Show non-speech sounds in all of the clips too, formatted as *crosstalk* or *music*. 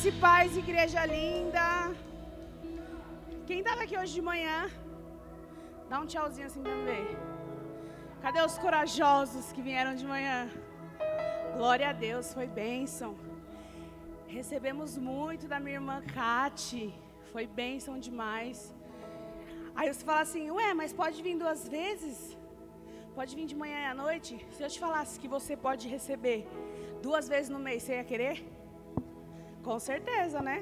Graça e paz, igreja linda. Quem estava aqui hoje de manhã? Dá um tchauzinho assim ver. Cadê os corajosos que vieram de manhã? Glória a Deus, foi bênção. Recebemos muito da minha irmã Kati. Foi bênção demais. Aí você fala assim, ué, mas pode vir duas vezes? Pode vir de manhã e à noite? Se eu te falasse que você pode receber duas vezes no mês, você ia querer? Com certeza, né?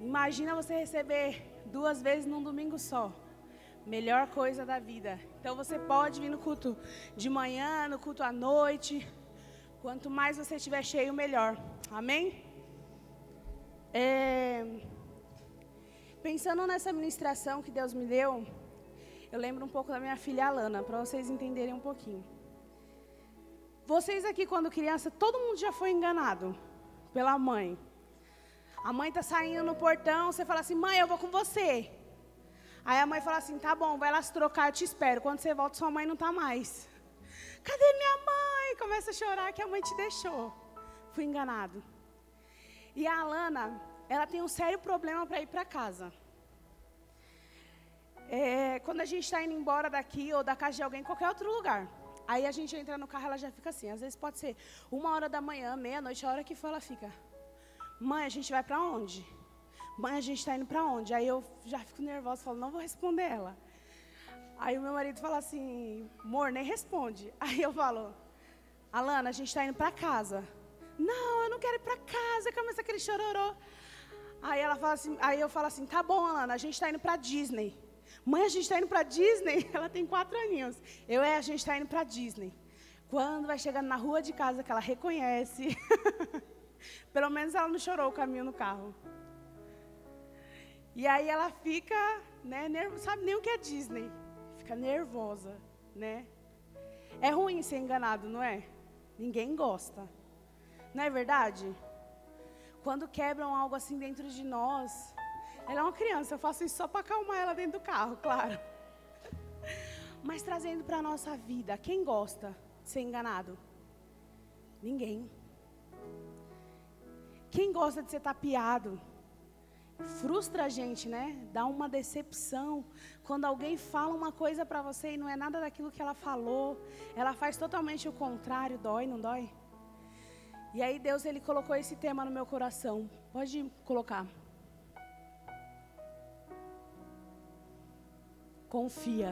Imagina você receber duas vezes num domingo só. Melhor coisa da vida. Então você pode vir no culto de manhã, no culto à noite. Quanto mais você estiver cheio, melhor. Amém? É... Pensando nessa ministração que Deus me deu, eu lembro um pouco da minha filha Alana, para vocês entenderem um pouquinho. Vocês aqui, quando criança, todo mundo já foi enganado pela mãe. A mãe tá saindo no portão, você fala assim, mãe, eu vou com você. Aí a mãe fala assim, tá bom, vai lá se trocar, eu te espero. Quando você volta, sua mãe não tá mais. Cadê minha mãe? Começa a chorar que a mãe te deixou. Fui enganado. E a Alana, ela tem um sério problema para ir para casa. É, quando a gente está indo embora daqui ou da casa de alguém, qualquer outro lugar. Aí a gente entra no carro, ela já fica assim. Às vezes pode ser uma hora da manhã, meia-noite, a hora que for, ela fica. Mãe, a gente vai para onde? Mãe, a gente está indo para onde? Aí eu já fico nervosa, falo, não vou responder ela. Aí o meu marido fala assim, amor, nem responde. *laughs* Aí eu falo, Alana, a gente está indo para casa. Não, eu não quero ir para casa, começa aquele chororô. Aí ela fala assim, aí eu falo assim, tá bom, Alana, a gente está indo para Disney. Mãe, a gente está indo para Disney. *laughs* Ela tem quatro aninhos. Eu é, a gente está indo para Disney. Quando vai chegando na rua de casa, que ela reconhece. *laughs* Pelo menos ela não chorou o caminho no carro. E aí ela fica, né, nerv... sabe nem o que é Disney. Fica nervosa, né? É ruim ser enganado, não é? Ninguém gosta. Não é verdade? Quando quebram algo assim dentro de nós, ela é uma criança, eu faço isso só para acalmar ela dentro do carro, claro. *laughs* Mas trazendo para a nossa vida, quem gosta de ser enganado? Ninguém. Quem gosta de ser tapeado? Frustra a gente, né? Dá uma decepção. Quando alguém fala uma coisa para você e não é nada daquilo que ela falou, ela faz totalmente o contrário, dói, não dói? E aí Deus ele colocou esse tema no meu coração. Pode colocar. Confia.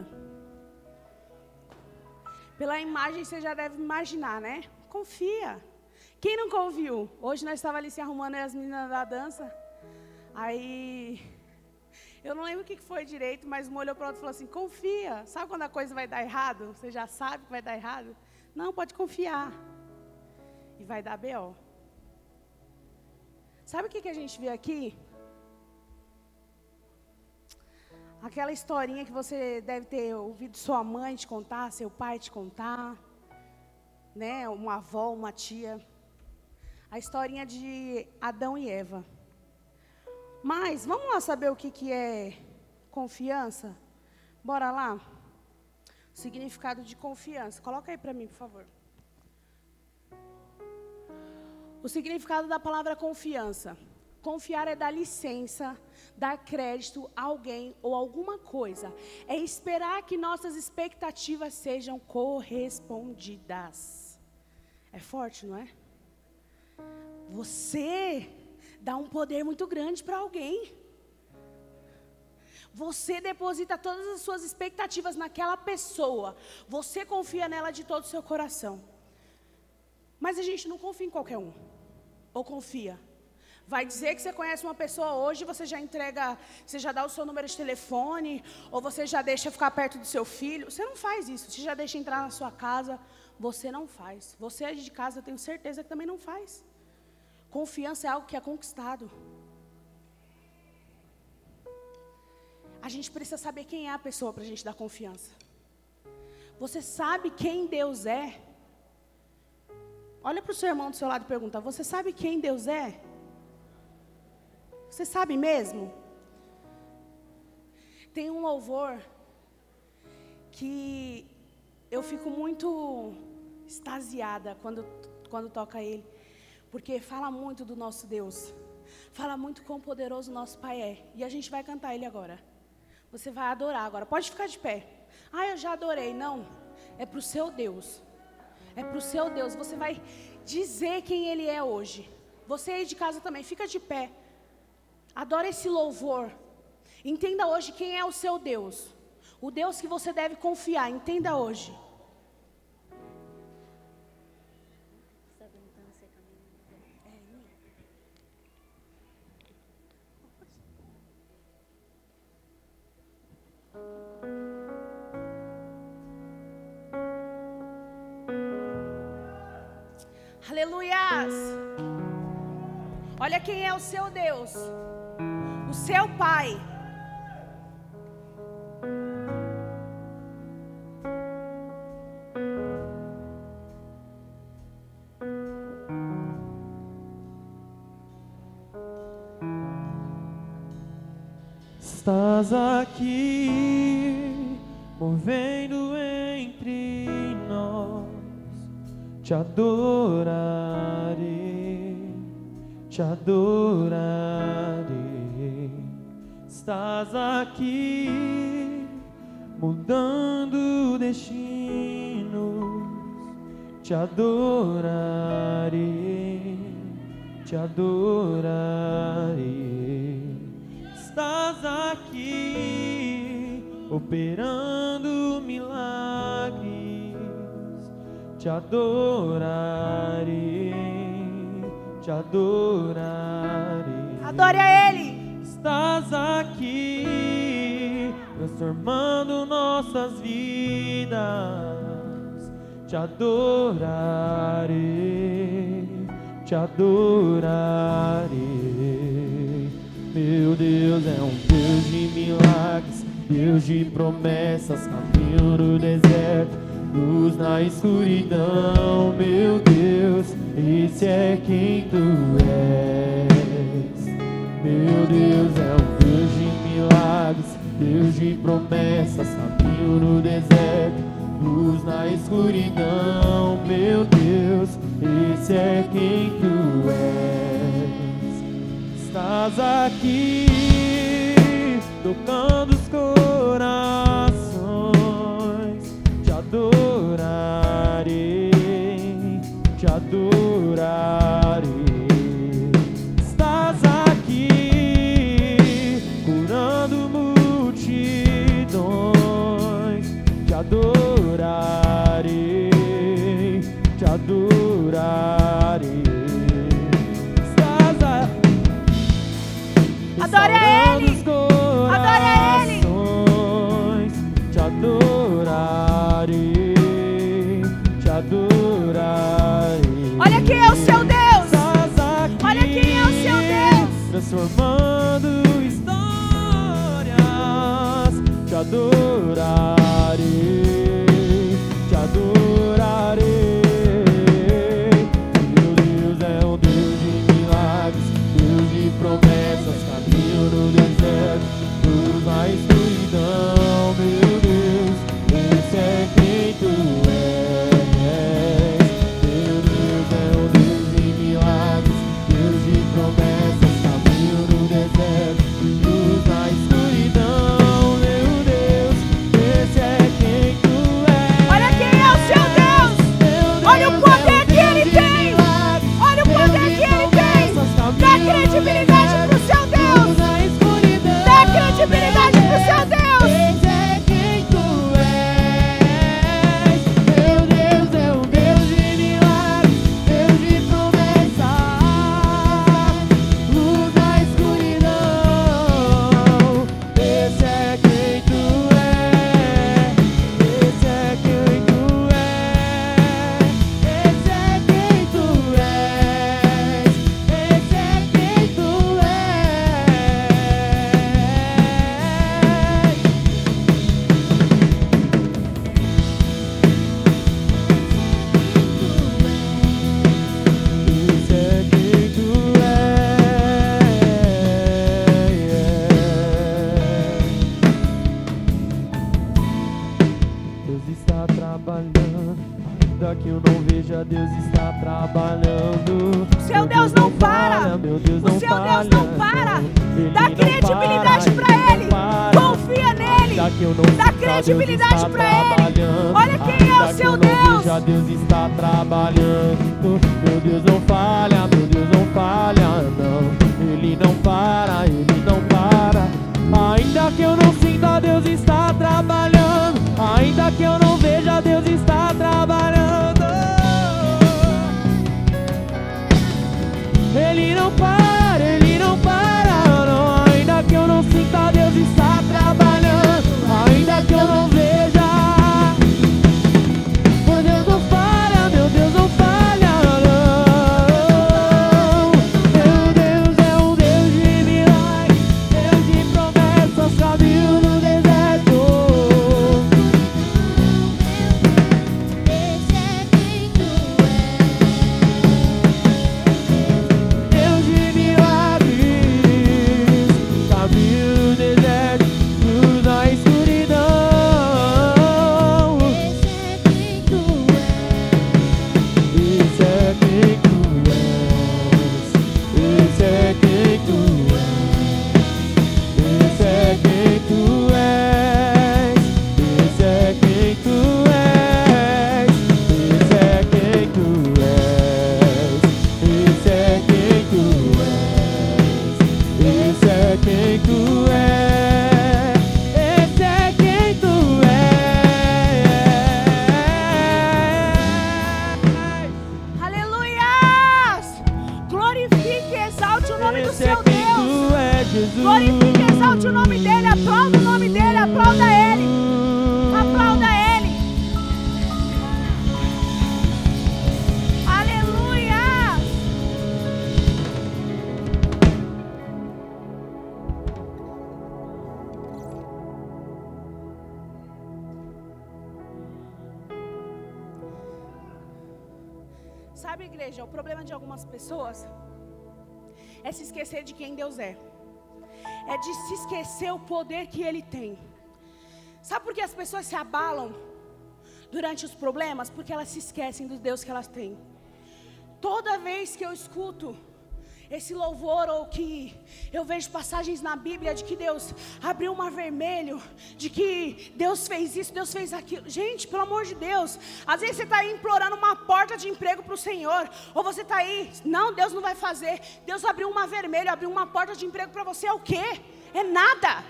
Pela imagem você já deve imaginar, né? Confia. Quem não conviu? Hoje nós estávamos ali se arrumando as meninas da dança. Aí eu não lembro o que foi direito, mas um olhou para o outro e falou assim: confia. Sabe quando a coisa vai dar errado? Você já sabe que vai dar errado? Não, pode confiar. E vai dar B.O. Sabe o que, que a gente vê aqui? Aquela historinha que você deve ter ouvido sua mãe te contar, seu pai te contar, né? Uma avó, uma tia. A historinha de Adão e Eva. Mas vamos lá saber o que, que é confiança? Bora lá? O significado de confiança. Coloca aí para mim, por favor. O significado da palavra confiança. Confiar é dar licença, dar crédito a alguém ou alguma coisa. É esperar que nossas expectativas sejam correspondidas. É forte, não é? Você dá um poder muito grande para alguém. Você deposita todas as suas expectativas naquela pessoa. Você confia nela de todo o seu coração. Mas a gente não confia em qualquer um. Ou confia? Vai dizer que você conhece uma pessoa hoje, você já entrega, você já dá o seu número de telefone, ou você já deixa ficar perto do seu filho. Você não faz isso. Você já deixa entrar na sua casa. Você não faz. Você de casa, eu tenho certeza que também não faz. Confiança é algo que é conquistado. A gente precisa saber quem é a pessoa para a gente dar confiança. Você sabe quem Deus é? Olha para o seu irmão do seu lado e pergunta: Você sabe quem Deus é? Você sabe mesmo? Tem um louvor que eu fico muito extasiada quando, quando toca ele. Porque fala muito do nosso Deus. Fala muito quão poderoso nosso Pai é. E a gente vai cantar Ele agora. Você vai adorar agora. Pode ficar de pé. Ah, eu já adorei. Não. É para o seu Deus. É para o seu Deus. Você vai dizer quem Ele é hoje. Você aí de casa também. Fica de pé. Adora esse louvor. Entenda hoje quem é o seu Deus. O Deus que você deve confiar. Entenda hoje. Aleluias. Olha quem é o seu Deus. O seu Pai. Estás aqui, movendo entre nós, te adorarei, te adorarei. Estás aqui, mudando destinos, te adorarei, te adorarei estás aqui operando milagres, te adorarei, te adorarei. Adore a Ele. Estás aqui transformando nossas vidas, te adorarei, te adorarei. Meu Deus é um Deus de milagres, Deus de promessas, caminho no deserto, luz na escuridão. Meu Deus, esse é quem tu és. Meu Deus é um Deus de milagres, Deus de promessas, caminho no deserto, luz na escuridão. Meu Deus, esse é quem tu és estás aqui tocando os corações. Te adorarei, te adorarei. Adorarei. Adore a Ele. Adore a Ele. Te adorarei, te adorarei. Olha quem é o seu Deus. Olha quem é o seu Deus. Transformando histórias, te adorarei, trabalhando, não Deus está trabalhando. seu Deus não para. O seu Deus não para. Dá credibilidade para Ele. Confia nele. Dá credibilidade para Ele. Olha quem é o seu Deus. Deus está trabalhando. Meu Deus não falha, meu Deus não falha, não. Ele não para, ele não para. Ainda que eu não sinta, Deus está trabalhando. Ainda que eu não veja, Deus está Não problema de algumas pessoas é se esquecer de quem Deus é. É de se esquecer o poder que Ele tem. Sabe por que as pessoas se abalam durante os problemas? Porque elas se esquecem do Deus que elas têm. Toda vez que eu escuto esse louvor ou que eu vejo passagens na Bíblia de que Deus abriu o mar vermelho, de que Deus fez isso, Deus fez aquilo. Gente, pelo amor de Deus, às vezes você está aí implorando uma porta de emprego para o Senhor, ou você está aí, não, Deus não vai fazer. Deus abriu um mar vermelho, abriu uma porta de emprego para você, é o quê? É nada.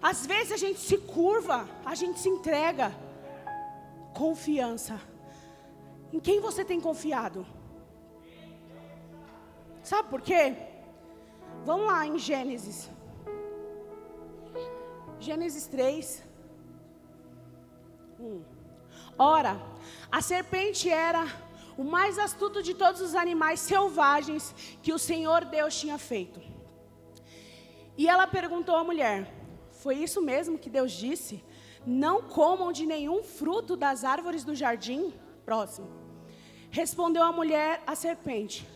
Às vezes a gente se curva, a gente se entrega. Confiança. Em quem você tem confiado? Sabe por quê? Vamos lá em Gênesis. Gênesis 3. 1. Ora, a serpente era o mais astuto de todos os animais selvagens que o Senhor Deus tinha feito. E ela perguntou à mulher: Foi isso mesmo que Deus disse? Não comam de nenhum fruto das árvores do jardim? Próximo. Respondeu a mulher à serpente: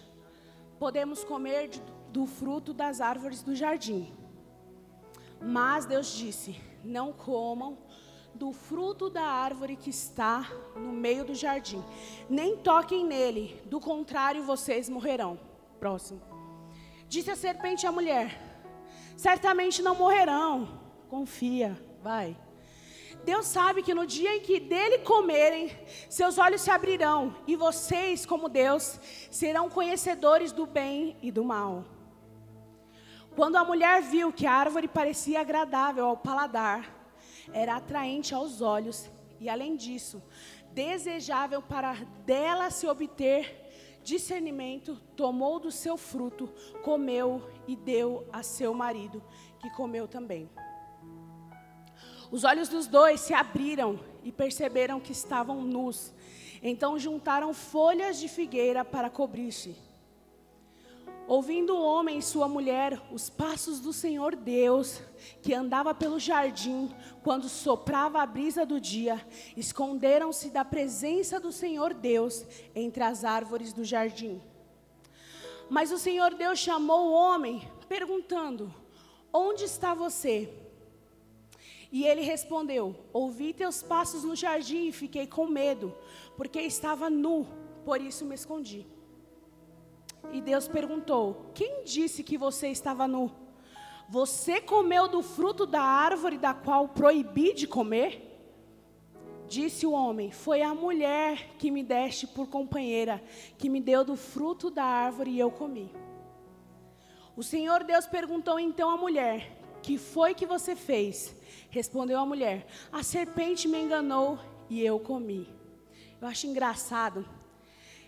Podemos comer do fruto das árvores do jardim. Mas Deus disse: Não comam do fruto da árvore que está no meio do jardim, nem toquem nele, do contrário vocês morrerão. Próximo. Disse a serpente à mulher: Certamente não morrerão. Confia, vai. Deus sabe que no dia em que dele comerem, seus olhos se abrirão e vocês, como Deus, serão conhecedores do bem e do mal. Quando a mulher viu que a árvore parecia agradável ao paladar, era atraente aos olhos e, além disso, desejável para dela se obter discernimento, tomou do seu fruto, comeu e deu a seu marido, que comeu também. Os olhos dos dois se abriram e perceberam que estavam nus. Então juntaram folhas de figueira para cobrir-se. Ouvindo o homem e sua mulher os passos do Senhor Deus, que andava pelo jardim quando soprava a brisa do dia, esconderam-se da presença do Senhor Deus entre as árvores do jardim. Mas o Senhor Deus chamou o homem, perguntando: Onde está você? E ele respondeu: Ouvi teus passos no jardim e fiquei com medo, porque estava nu, por isso me escondi. E Deus perguntou: Quem disse que você estava nu? Você comeu do fruto da árvore da qual proibi de comer? Disse o homem: Foi a mulher que me deste por companheira, que me deu do fruto da árvore e eu comi. O Senhor Deus perguntou então à mulher: Que foi que você fez? Respondeu a mulher: A serpente me enganou e eu comi. Eu acho engraçado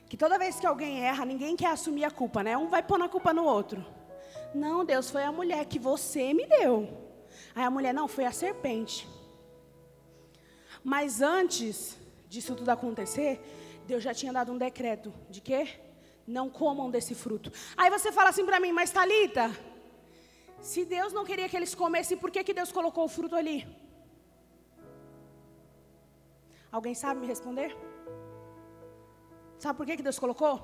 que toda vez que alguém erra, ninguém quer assumir a culpa, né? Um vai pôr a culpa no outro. Não, Deus, foi a mulher que você me deu. Aí a mulher, não, foi a serpente. Mas antes disso tudo acontecer, Deus já tinha dado um decreto de quê? Não comam desse fruto. Aí você fala assim para mim, mas Talita, se Deus não queria que eles comessem, por que, que Deus colocou o fruto ali? Alguém sabe me responder? Sabe por que, que Deus colocou?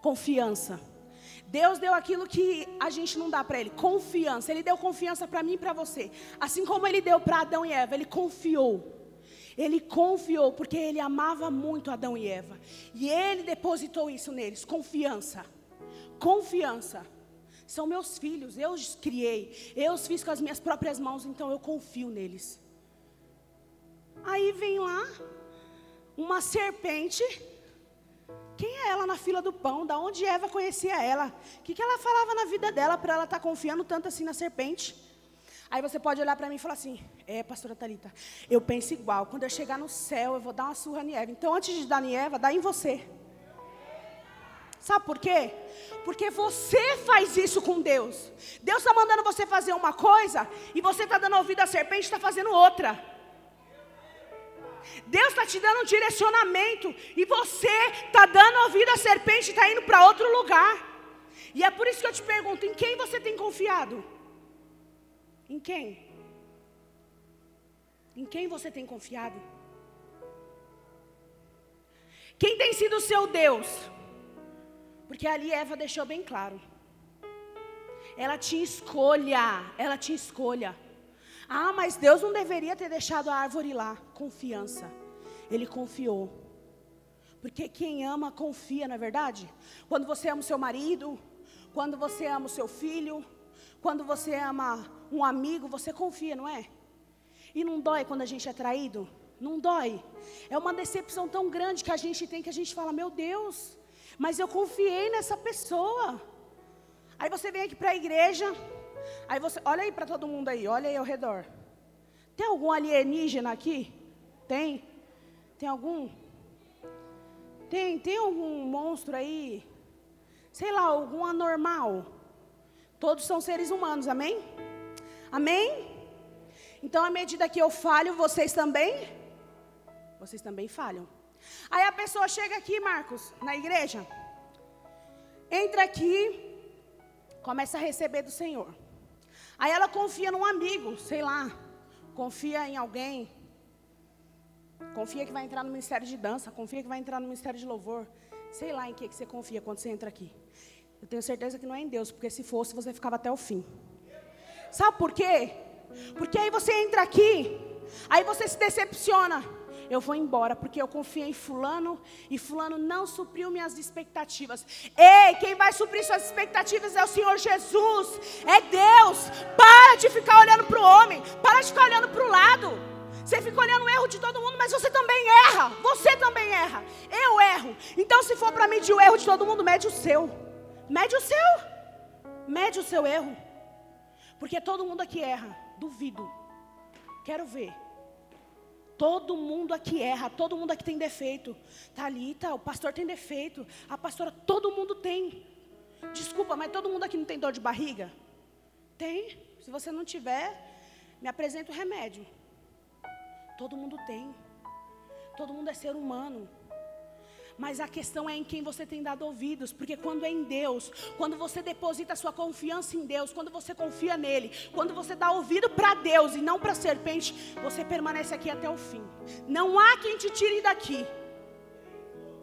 Confiança. Deus deu aquilo que a gente não dá para Ele, confiança. Ele deu confiança para mim e para você. Assim como Ele deu para Adão e Eva, Ele confiou. Ele confiou porque ele amava muito Adão e Eva. E ele depositou isso neles, confiança. Confiança. São meus filhos, eu os criei, eu os fiz com as minhas próprias mãos, então eu confio neles. Aí vem lá uma serpente. Quem é ela na fila do pão? Da onde Eva conhecia ela? O que, que ela falava na vida dela para ela estar tá confiando tanto assim na serpente? Aí você pode olhar para mim e falar assim: É, pastora Talita, eu penso igual. Quando eu chegar no céu, eu vou dar uma surra em Eva. Então, antes de dar em Eva, dá em você. Sabe por quê? Porque você faz isso com Deus. Deus está mandando você fazer uma coisa e você está dando ouvido à serpente e está fazendo outra. Deus está te dando um direcionamento e você está dando ouvido à serpente e está indo para outro lugar. E é por isso que eu te pergunto: em quem você tem confiado? Em quem? Em quem você tem confiado? Quem tem sido o seu Deus? Porque ali Eva deixou bem claro. Ela tinha escolha, ela tinha escolha. Ah, mas Deus não deveria ter deixado a árvore lá. Confiança. Ele confiou. Porque quem ama, confia, não é verdade? Quando você ama o seu marido, quando você ama o seu filho, quando você ama um amigo, você confia, não é? E não dói quando a gente é traído? Não dói. É uma decepção tão grande que a gente tem que a gente fala: Meu Deus, mas eu confiei nessa pessoa. Aí você vem aqui para a igreja, aí você, olha aí para todo mundo aí, olha aí ao redor. Tem algum alienígena aqui? Tem? Tem algum? Tem, tem algum monstro aí? Sei lá, algum anormal? Todos são seres humanos, amém? Amém? Então, à medida que eu falho, vocês também? Vocês também falham. Aí a pessoa chega aqui, Marcos, na igreja, entra aqui, começa a receber do Senhor. Aí ela confia num amigo, sei lá, confia em alguém, confia que vai entrar no ministério de dança, confia que vai entrar no ministério de louvor, sei lá em que, que você confia quando você entra aqui. Eu tenho certeza que não é em Deus, porque se fosse, você ficava até o fim. Sabe por quê? Porque aí você entra aqui, aí você se decepciona. Eu vou embora porque eu confiei em Fulano e Fulano não supriu minhas expectativas. Ei, quem vai suprir suas expectativas é o Senhor Jesus, é Deus. Para de ficar olhando para o homem, para de ficar olhando para o lado. Você fica olhando o erro de todo mundo, mas você também erra. Você também erra. Eu erro. Então, se for para medir o erro de todo mundo, mede o seu. Mede o seu. Mede o seu erro. Porque todo mundo aqui erra. Duvido. Quero ver. Todo mundo aqui erra, todo mundo aqui tem defeito. Talita, o pastor tem defeito. A pastora, todo mundo tem. Desculpa, mas todo mundo aqui não tem dor de barriga? Tem. Se você não tiver, me apresenta o remédio. Todo mundo tem. Todo mundo é ser humano. Mas a questão é em quem você tem dado ouvidos, porque quando é em Deus, quando você deposita sua confiança em Deus, quando você confia nele, quando você dá ouvido para Deus e não para a serpente, você permanece aqui até o fim. Não há quem te tire daqui.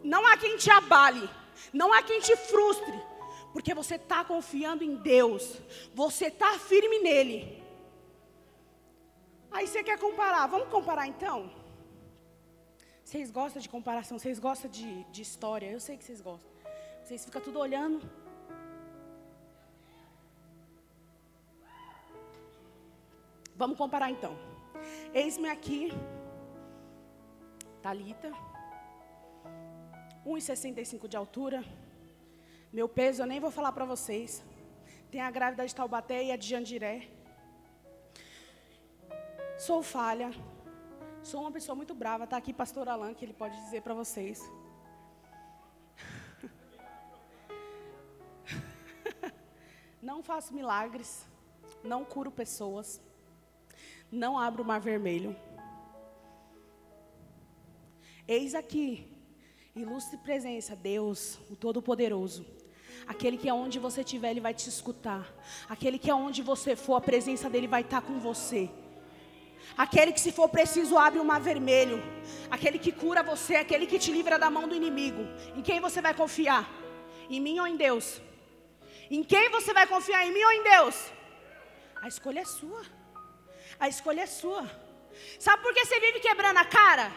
Não há quem te abale. Não há quem te frustre. Porque você está confiando em Deus. Você está firme nele. Aí você quer comparar. Vamos comparar então? Vocês gostam de comparação, vocês gostam de, de história, eu sei que vocês gostam. Vocês ficam tudo olhando. Vamos comparar então. Eis-me aqui, Talita, 1,65 de altura. Meu peso eu nem vou falar para vocês. Tem a grávida de Taubaté e a de Jandiré. Sou falha, Sou uma pessoa muito brava. Está aqui pastor Alan, que ele pode dizer para vocês. *laughs* Não faço milagres. Não curo pessoas. Não abro o mar vermelho. Eis aqui, ilustre presença, Deus, o Todo-Poderoso. Aquele que aonde você estiver, Ele vai te escutar. Aquele que aonde você for, a presença dEle vai estar com você. Aquele que, se for preciso, abre o mar vermelho. Aquele que cura você, aquele que te livra da mão do inimigo. Em quem você vai confiar? Em mim ou em Deus? Em quem você vai confiar? Em mim ou em Deus? A escolha é sua. A escolha é sua. Sabe por que você vive quebrando a cara?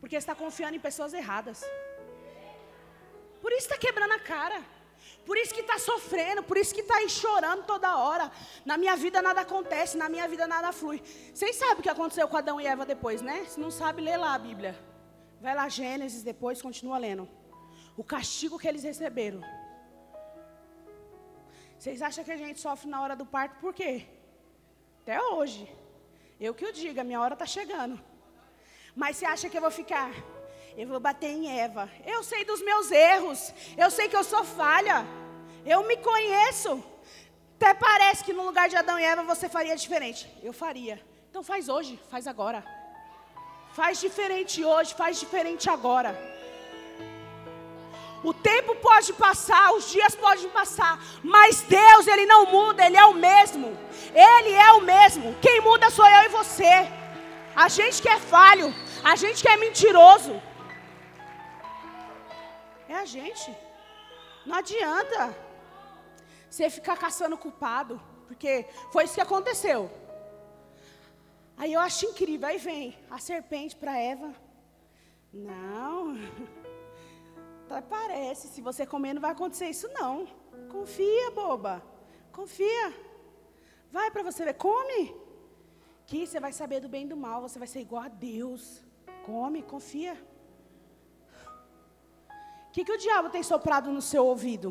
Porque está confiando em pessoas erradas. Por isso está quebrando a cara. Por isso que está sofrendo, por isso que está aí chorando toda hora. Na minha vida nada acontece, na minha vida nada flui. Vocês sabem o que aconteceu com Adão e Eva depois, né? Se não sabe, lê lá a Bíblia. Vai lá, Gênesis, depois continua lendo. O castigo que eles receberam. Vocês acham que a gente sofre na hora do parto por quê? Até hoje. Eu que o diga, minha hora está chegando. Mas você acha que eu vou ficar? Eu vou bater em Eva. Eu sei dos meus erros. Eu sei que eu sou falha. Eu me conheço. Até parece que no lugar de Adão e Eva você faria diferente. Eu faria. Então faz hoje, faz agora. Faz diferente hoje, faz diferente agora. O tempo pode passar, os dias podem passar, mas Deus, Ele não muda, Ele é o mesmo. Ele é o mesmo. Quem muda sou eu e você. A gente que é falho, a gente que é mentiroso. Gente. Não adianta você ficar caçando culpado, porque foi isso que aconteceu. Aí eu acho incrível, aí vem a serpente para Eva. Não, *laughs* parece, se você comer não vai acontecer isso não. Confia, boba, confia. Vai para você ver, come. Que você vai saber do bem e do mal, você vai ser igual a Deus. Come, confia. O que, que o diabo tem soprado no seu ouvido?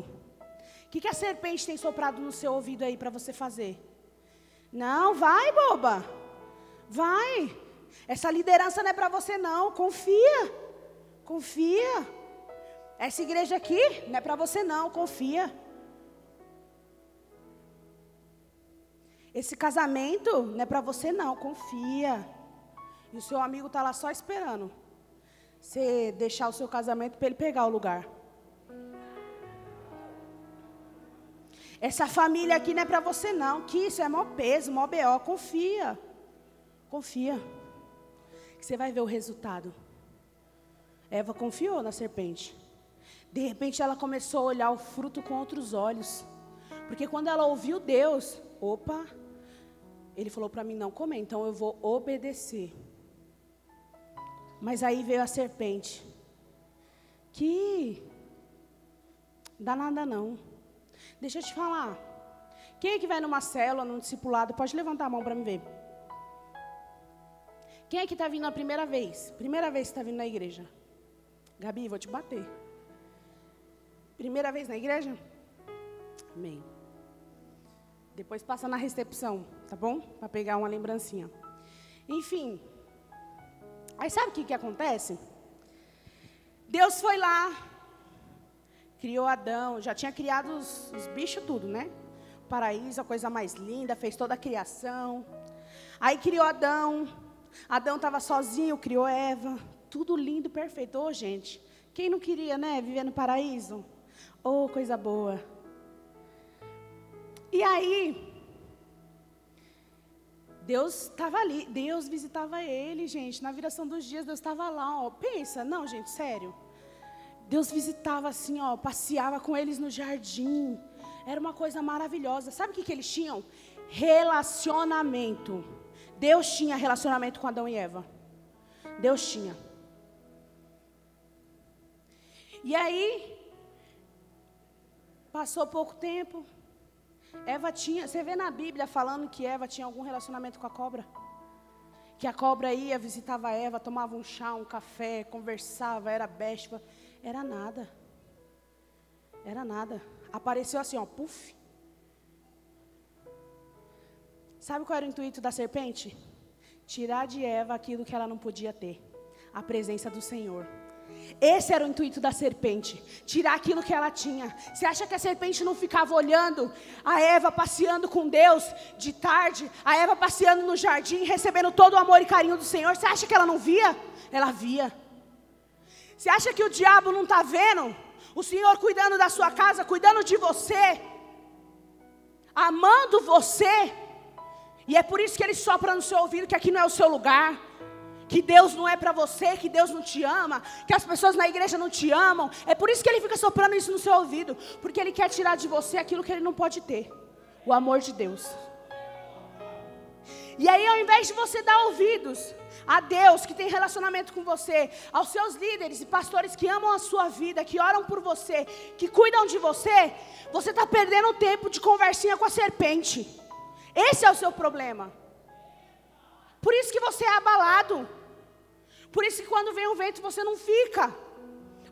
O que, que a serpente tem soprado no seu ouvido aí para você fazer? Não, vai, boba. Vai. Essa liderança não é para você, não. Confia. Confia. Essa igreja aqui não é para você, não. Confia. Esse casamento não é para você, não. Confia. E o seu amigo está lá só esperando. Você deixar o seu casamento para ele pegar o lugar. Essa família aqui não é para você, não. Que isso é maior peso, maior BO. Confia. Confia. Que você vai ver o resultado. Eva confiou na serpente. De repente ela começou a olhar o fruto com outros olhos. Porque quando ela ouviu Deus, opa, ele falou para mim não comer, então eu vou obedecer. Mas aí veio a serpente. Que dá nada não. Deixa eu te falar. Quem é que vai numa célula, num discipulado, pode levantar a mão para me ver. Quem é que está vindo a primeira vez? Primeira vez que está vindo na igreja. Gabi, vou te bater. Primeira vez na igreja? Amém. Depois passa na recepção, tá bom? Para pegar uma lembrancinha. Enfim. Aí sabe o que, que acontece? Deus foi lá, criou Adão, já tinha criado os, os bichos tudo, né? Paraíso, a coisa mais linda, fez toda a criação. Aí criou Adão. Adão estava sozinho, criou Eva. Tudo lindo, perfeito. Ô, oh, gente, quem não queria, né, viver no paraíso? Oh, coisa boa. E aí, Deus estava ali, Deus visitava ele, gente. Na viração dos dias, Deus estava lá, ó. Pensa, não, gente, sério. Deus visitava assim, ó, passeava com eles no jardim. Era uma coisa maravilhosa. Sabe o que, que eles tinham? Relacionamento. Deus tinha relacionamento com Adão e Eva. Deus tinha. E aí, passou pouco tempo. Eva tinha, você vê na Bíblia falando que Eva tinha algum relacionamento com a cobra? Que a cobra ia, visitava Eva, tomava um chá, um café, conversava, era besta. Era nada. Era nada. Apareceu assim, ó, puf. Sabe qual era o intuito da serpente? Tirar de Eva aquilo que ela não podia ter a presença do Senhor. Esse era o intuito da serpente, tirar aquilo que ela tinha. Você acha que a serpente não ficava olhando a Eva passeando com Deus de tarde, a Eva passeando no jardim, recebendo todo o amor e carinho do Senhor? Você acha que ela não via? Ela via. Você acha que o diabo não está vendo? O Senhor cuidando da sua casa, cuidando de você, amando você. E é por isso que ele sopra no seu ouvido que aqui não é o seu lugar que Deus não é para você, que Deus não te ama, que as pessoas na igreja não te amam. É por isso que ele fica soprando isso no seu ouvido, porque ele quer tirar de você aquilo que ele não pode ter o amor de Deus. E aí, ao invés de você dar ouvidos a Deus que tem relacionamento com você, aos seus líderes e pastores que amam a sua vida, que oram por você, que cuidam de você, você está perdendo tempo de conversinha com a serpente. Esse é o seu problema. Por isso que você é abalado. Por isso que quando vem um vento você não fica.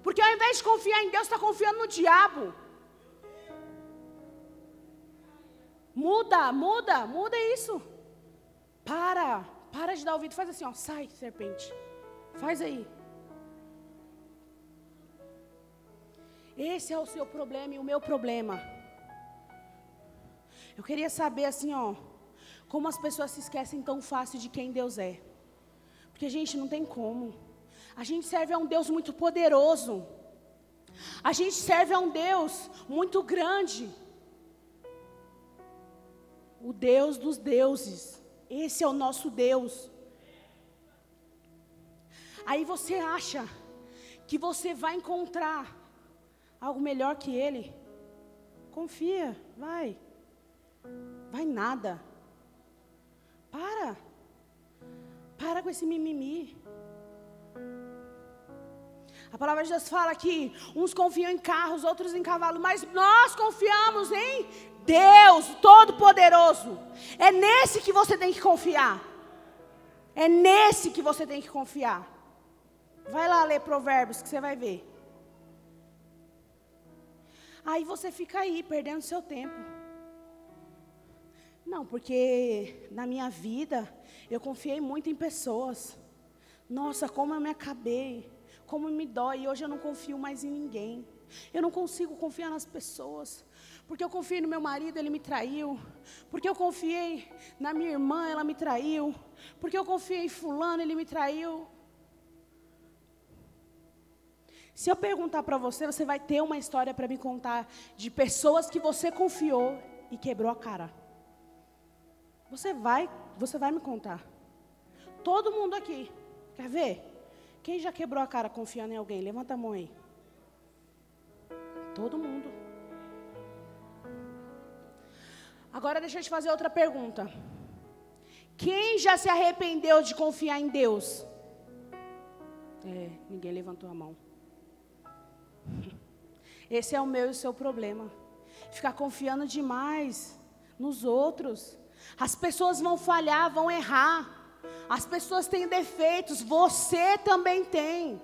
Porque ao invés de confiar em Deus, está confiando no diabo. Muda, muda, muda isso. Para, para de dar ouvido. Faz assim, ó, sai, serpente. Faz aí. Esse é o seu problema e o meu problema. Eu queria saber assim, ó, como as pessoas se esquecem tão fácil de quem Deus é. Porque, gente, não tem como. A gente serve a um Deus muito poderoso. A gente serve a um Deus muito grande. O Deus dos deuses. Esse é o nosso Deus. Aí você acha que você vai encontrar algo melhor que Ele. Confia, vai. Vai nada. Para. Para com esse mimimi. A palavra de Deus fala que uns confiam em carros, outros em cavalo, mas nós confiamos em Deus Todo-Poderoso. É nesse que você tem que confiar. É nesse que você tem que confiar. Vai lá ler Provérbios que você vai ver. Aí você fica aí perdendo seu tempo. Não, porque na minha vida eu confiei muito em pessoas. Nossa, como eu me acabei, como me dói. E hoje eu não confio mais em ninguém. Eu não consigo confiar nas pessoas. Porque eu confiei no meu marido, ele me traiu. Porque eu confiei na minha irmã, ela me traiu. Porque eu confiei em fulano, ele me traiu. Se eu perguntar para você, você vai ter uma história para me contar de pessoas que você confiou e quebrou a cara. Você vai, você vai me contar. Todo mundo aqui. Quer ver? Quem já quebrou a cara confiando em alguém? Levanta a mão aí. Todo mundo. Agora deixa eu te fazer outra pergunta. Quem já se arrependeu de confiar em Deus? É, ninguém levantou a mão. *laughs* Esse é o meu e o seu problema. Ficar confiando demais nos outros. As pessoas vão falhar, vão errar. As pessoas têm defeitos, você também tem.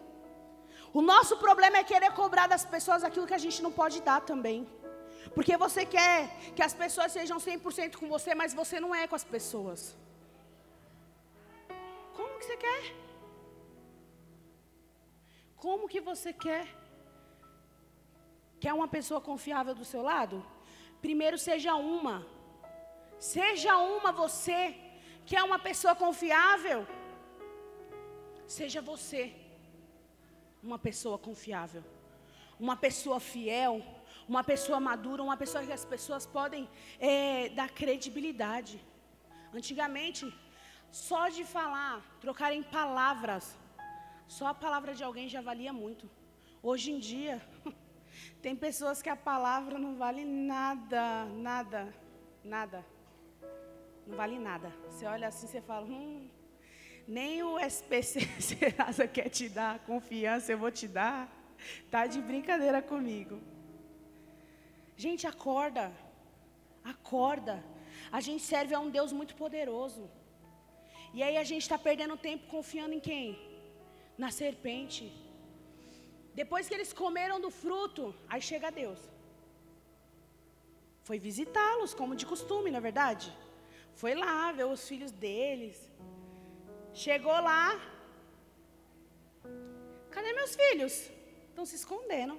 O nosso problema é querer cobrar das pessoas aquilo que a gente não pode dar também. Porque você quer que as pessoas sejam 100% com você, mas você não é com as pessoas. Como que você quer? Como que você quer? Quer uma pessoa confiável do seu lado? Primeiro seja uma. Seja uma você, que é uma pessoa confiável. Seja você uma pessoa confiável, uma pessoa fiel, uma pessoa madura, uma pessoa que as pessoas podem é, dar credibilidade. Antigamente, só de falar, trocar em palavras, só a palavra de alguém já valia muito. Hoje em dia, *laughs* tem pessoas que a palavra não vale nada, nada, nada. Não vale nada. Você olha assim, você fala, hum, nem o SPC *laughs* Serasa quer te dar confiança, eu vou te dar. Tá de brincadeira comigo. Gente, acorda. Acorda. A gente serve a um Deus muito poderoso. E aí a gente está perdendo tempo confiando em quem? Na serpente. Depois que eles comeram do fruto, aí chega Deus. Foi visitá-los, como de costume, na é verdade. Foi lá ver os filhos deles. Chegou lá. Cadê meus filhos? Estão se escondendo.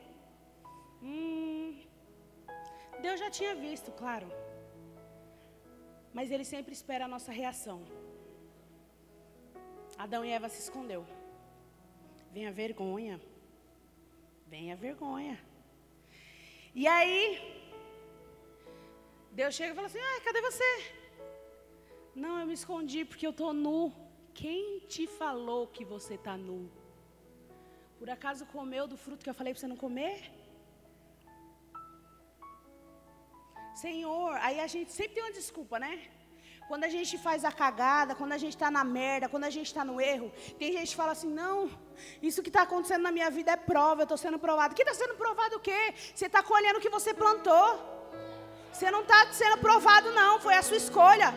Hum, Deus já tinha visto, claro. Mas Ele sempre espera a nossa reação. Adão e Eva se escondeu. Vem a vergonha. Vem a vergonha. E aí, Deus chega e fala assim: ah, cadê você? Não, eu me escondi porque eu estou nu. Quem te falou que você está nu? Por acaso comeu do fruto que eu falei para você não comer? Senhor, aí a gente sempre tem uma desculpa, né? Quando a gente faz a cagada, quando a gente está na merda, quando a gente está no erro, tem gente que fala assim: não, isso que está acontecendo na minha vida é prova, eu estou sendo provado. Que está sendo provado o quê? Você está colhendo o que você plantou. Você não está sendo provado, não, foi a sua escolha.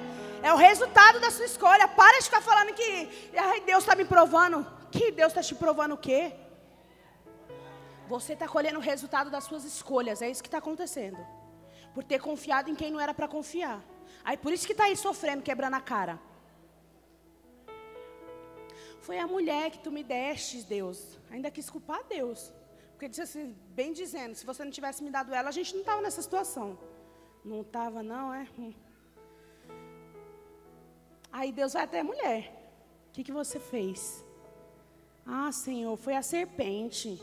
É o resultado da sua escolha. Para de ficar falando que ai, Deus está me provando. Que Deus está te provando o quê? Você está colhendo o resultado das suas escolhas. É isso que está acontecendo. Por ter confiado em quem não era para confiar. Aí por isso que está aí sofrendo, quebrando a cara. Foi a mulher que tu me deste, Deus. Ainda quis culpar Deus. Porque disse assim, bem dizendo, se você não tivesse me dado ela, a gente não estava nessa situação. Não estava, não, é? Hum. Aí Deus vai até a mulher. O que, que você fez? Ah, Senhor, foi a serpente.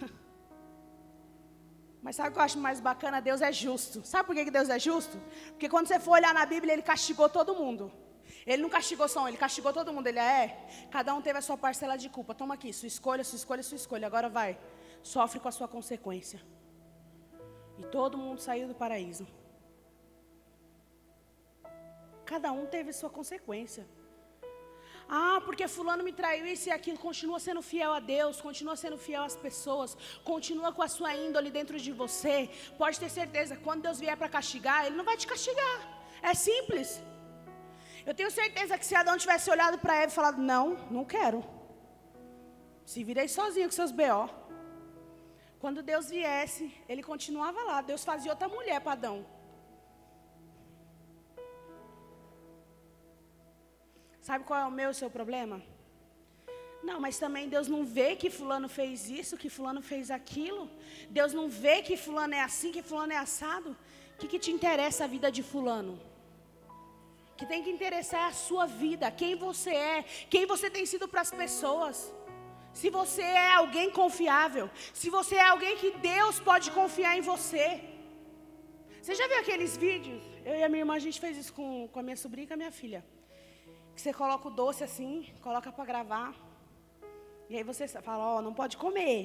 *laughs* Mas sabe o que eu acho mais bacana? Deus é justo. Sabe por que Deus é justo? Porque quando você for olhar na Bíblia, Ele castigou todo mundo. Ele não castigou só um, Ele castigou todo mundo. Ele é, cada um teve a sua parcela de culpa. Toma aqui, sua escolha, sua escolha, sua escolha. Agora vai, sofre com a sua consequência. E todo mundo saiu do paraíso. Cada um teve sua consequência. Ah, porque fulano me traiu isso e aquilo. Continua sendo fiel a Deus, continua sendo fiel às pessoas, continua com a sua índole dentro de você. Pode ter certeza, quando Deus vier para castigar, Ele não vai te castigar. É simples. Eu tenho certeza que se Adão tivesse olhado para Eva e falado, não, não quero. Se virei sozinho com seus B.O. Quando Deus viesse, ele continuava lá. Deus fazia outra mulher para Adão. Sabe qual é o meu o seu problema? Não, mas também Deus não vê que fulano fez isso, que fulano fez aquilo. Deus não vê que fulano é assim, que fulano é assado. O que, que te interessa a vida de fulano? que tem que interessar é a sua vida, quem você é, quem você tem sido para as pessoas. Se você é alguém confiável, se você é alguém que Deus pode confiar em você. Você já viu aqueles vídeos? Eu e a minha irmã, a gente fez isso com, com a minha sobrinha e com a minha filha que você coloca o doce assim, coloca para gravar. E aí você fala, ó, oh, não pode comer.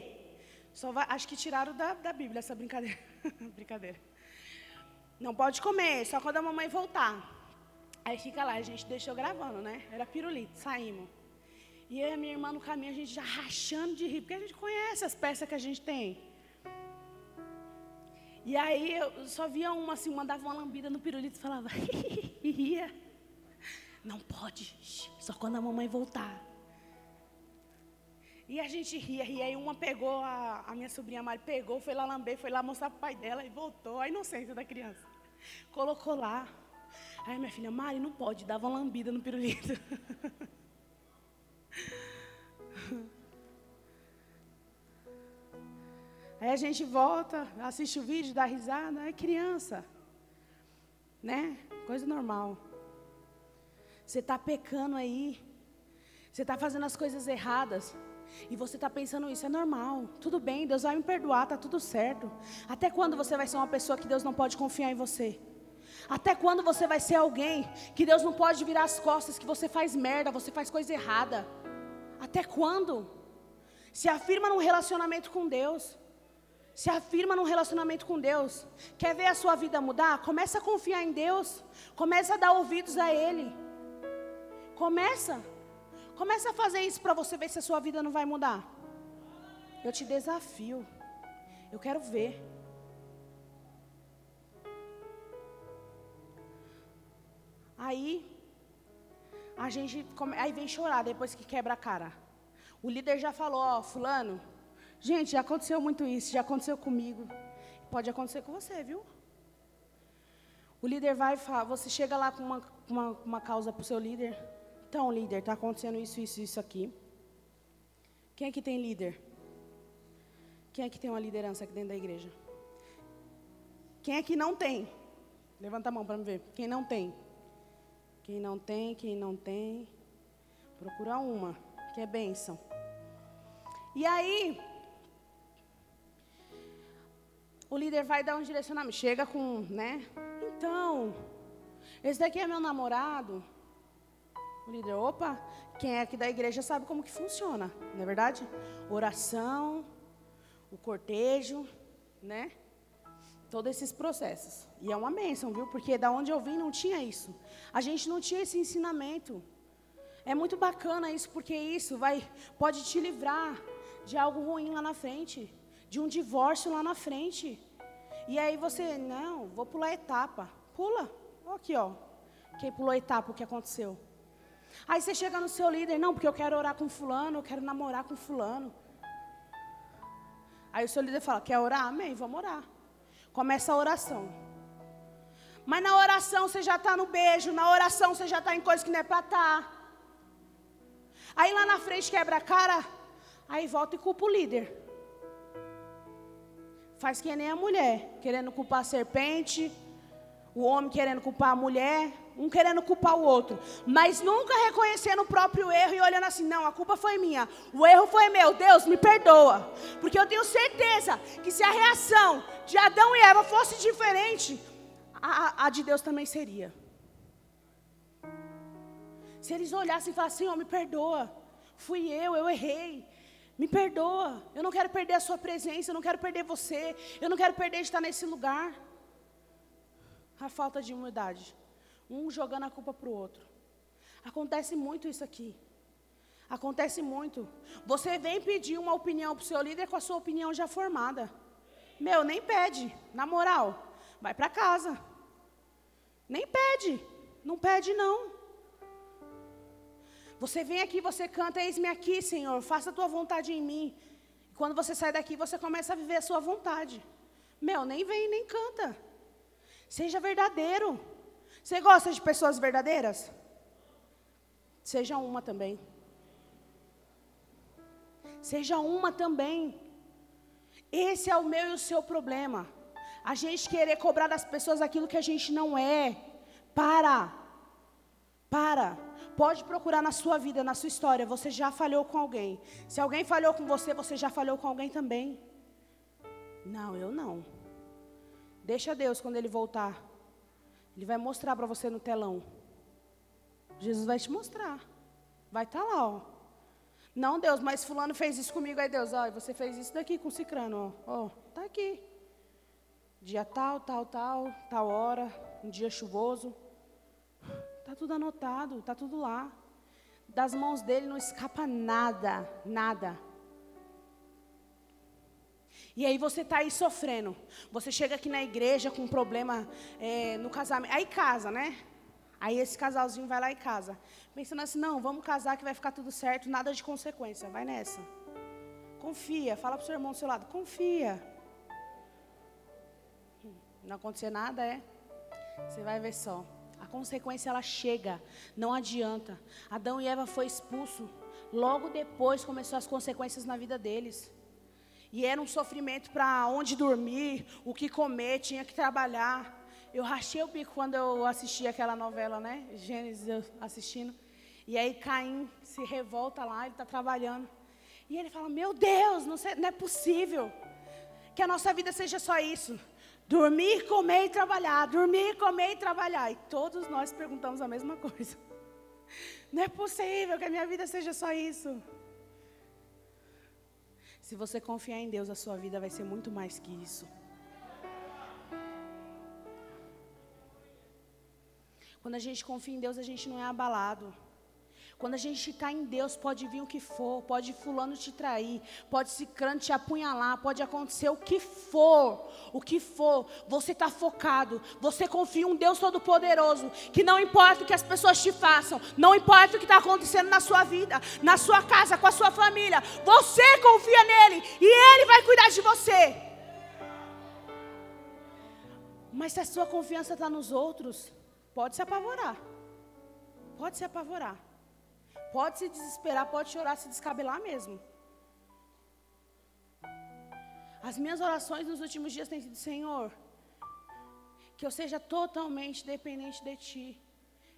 Só vai, acho que tiraram da, da Bíblia essa brincadeira. *laughs* brincadeira. Não pode comer, só quando a mamãe voltar. Aí fica lá, a gente deixou gravando, né? Era pirulito, saímos. E e a minha irmã no caminho, a gente já rachando de rir, porque a gente conhece as peças que a gente tem. E aí eu só via uma assim, uma dava uma lambida no pirulito e falava, *laughs* ria. Não pode, só quando a mamãe voltar. E a gente ria, e aí uma pegou, a, a minha sobrinha Mari pegou, foi lá lamber, foi lá mostrar para o pai dela e voltou. A inocência da criança. Colocou lá. Aí minha filha, Mari, não pode, dava uma lambida no pirulito. *laughs* Aí a gente volta, assiste o vídeo, dá risada, é criança. Né? Coisa normal. Você está pecando aí. Você está fazendo as coisas erradas. E você está pensando isso, é normal. Tudo bem, Deus vai me perdoar, está tudo certo. Até quando você vai ser uma pessoa que Deus não pode confiar em você? Até quando você vai ser alguém que Deus não pode virar as costas, que você faz merda, você faz coisa errada? Até quando? Se afirma num relacionamento com Deus. Se afirma num relacionamento com Deus. Quer ver a sua vida mudar? Começa a confiar em Deus. Começa a dar ouvidos a Ele. Começa. Começa a fazer isso para você ver se a sua vida não vai mudar. Eu te desafio. Eu quero ver. Aí, a gente, aí vem chorar depois que quebra a cara. O líder já falou, ó, fulano, gente, já aconteceu muito isso, já aconteceu comigo. Pode acontecer com você, viu? O líder vai e fala, você chega lá com uma, uma, uma causa para o seu líder. Então, líder, está acontecendo isso, isso, isso aqui. Quem é que tem líder? Quem é que tem uma liderança aqui dentro da igreja? Quem é que não tem? Levanta a mão para me ver. Quem não tem? Quem não tem, quem não tem. Procura uma, que é bênção. E aí, o líder vai dar um direcionamento. Chega com, né? Então, esse daqui é meu namorado. O líder, opa, quem é aqui da igreja sabe como que funciona, não é verdade? Oração, o cortejo, né? Todos esses processos. E é uma bênção, viu? Porque da onde eu vim não tinha isso. A gente não tinha esse ensinamento. É muito bacana isso, porque isso vai pode te livrar de algo ruim lá na frente, de um divórcio lá na frente. E aí você, não, vou pular a etapa. Pula. Aqui, ó. Quem pulou a etapa, o que aconteceu? Aí você chega no seu líder, não, porque eu quero orar com fulano, eu quero namorar com fulano. Aí o seu líder fala, quer orar? Amém, vamos orar. Começa a oração. Mas na oração você já está no beijo, na oração você já está em coisa que não é para estar. Aí lá na frente quebra a cara, aí volta e culpa o líder. Faz que nem a mulher, querendo culpar a serpente, o homem querendo culpar a mulher, um querendo culpar o outro, mas nunca reconhecendo o próprio erro e olhando assim: não, a culpa foi minha, o erro foi meu, Deus me perdoa, porque eu tenho certeza que se a reação de Adão e Eva fosse diferente, a, a de Deus também seria. Se eles olhassem e falassem: Senhor, me perdoa, fui eu, eu errei. Me perdoa, eu não quero perder a sua presença, eu não quero perder você, eu não quero perder de estar nesse lugar. A falta de humildade um jogando a culpa para o outro. Acontece muito isso aqui. Acontece muito. Você vem pedir uma opinião para o seu líder com a sua opinião já formada. Meu, nem pede, na moral. Vai para casa. Nem pede. Não pede, não. Você vem aqui, você canta, eis-me aqui, Senhor, faça a tua vontade em mim. E quando você sai daqui, você começa a viver a sua vontade. Meu, nem vem, nem canta. Seja verdadeiro. Você gosta de pessoas verdadeiras? Seja uma também. Seja uma também. Esse é o meu e o seu problema. A gente querer cobrar das pessoas aquilo que a gente não é. Para. Para. Pode procurar na sua vida, na sua história. Você já falhou com alguém. Se alguém falhou com você, você já falhou com alguém também. Não, eu não. Deixa Deus quando Ele voltar. Ele vai mostrar para você no telão. Jesus vai te mostrar. Vai estar tá lá, ó. Não, Deus, mas fulano fez isso comigo. Aí Deus, ó, você fez isso daqui com o cicrano, ó. Ó, tá aqui. Dia tal, tal, tal, tal hora, um dia chuvoso. Tá tudo anotado, tá tudo lá. Das mãos dele não escapa nada, nada. E aí você está aí sofrendo. Você chega aqui na igreja com um problema é, no casamento. Aí casa, né? Aí esse casalzinho vai lá e casa. Pensando assim, não, vamos casar que vai ficar tudo certo, nada de consequência. Vai nessa. Confia. Fala para o seu irmão do seu lado. Confia. Não acontecer nada, é? Você vai ver só. A consequência ela chega. Não adianta. Adão e Eva foi expulso. Logo depois começou as consequências na vida deles. E era um sofrimento para onde dormir, o que comer, tinha que trabalhar. Eu rachei o bico quando eu assisti aquela novela, né? Gênesis assistindo. E aí Caim se revolta lá, ele está trabalhando. E ele fala: Meu Deus, não, sei, não é possível que a nossa vida seja só isso. Dormir, comer e trabalhar. Dormir, comer e trabalhar. E todos nós perguntamos a mesma coisa. *laughs* Não é possível que a minha vida seja só isso. Se você confiar em Deus, a sua vida vai ser muito mais que isso. Quando a gente confia em Deus, a gente não é abalado. Quando a gente está em Deus, pode vir o que for, pode fulano te trair, pode cicrano te apunhalar, pode acontecer o que for, o que for, você está focado, você confia em um Deus Todo-Poderoso, que não importa o que as pessoas te façam, não importa o que está acontecendo na sua vida, na sua casa, com a sua família, você confia nele e ele vai cuidar de você. Mas se a sua confiança está nos outros, pode se apavorar, pode se apavorar. Pode se desesperar, pode chorar, se descabelar mesmo. As minhas orações nos últimos dias têm sido, Senhor, que eu seja totalmente dependente de Ti.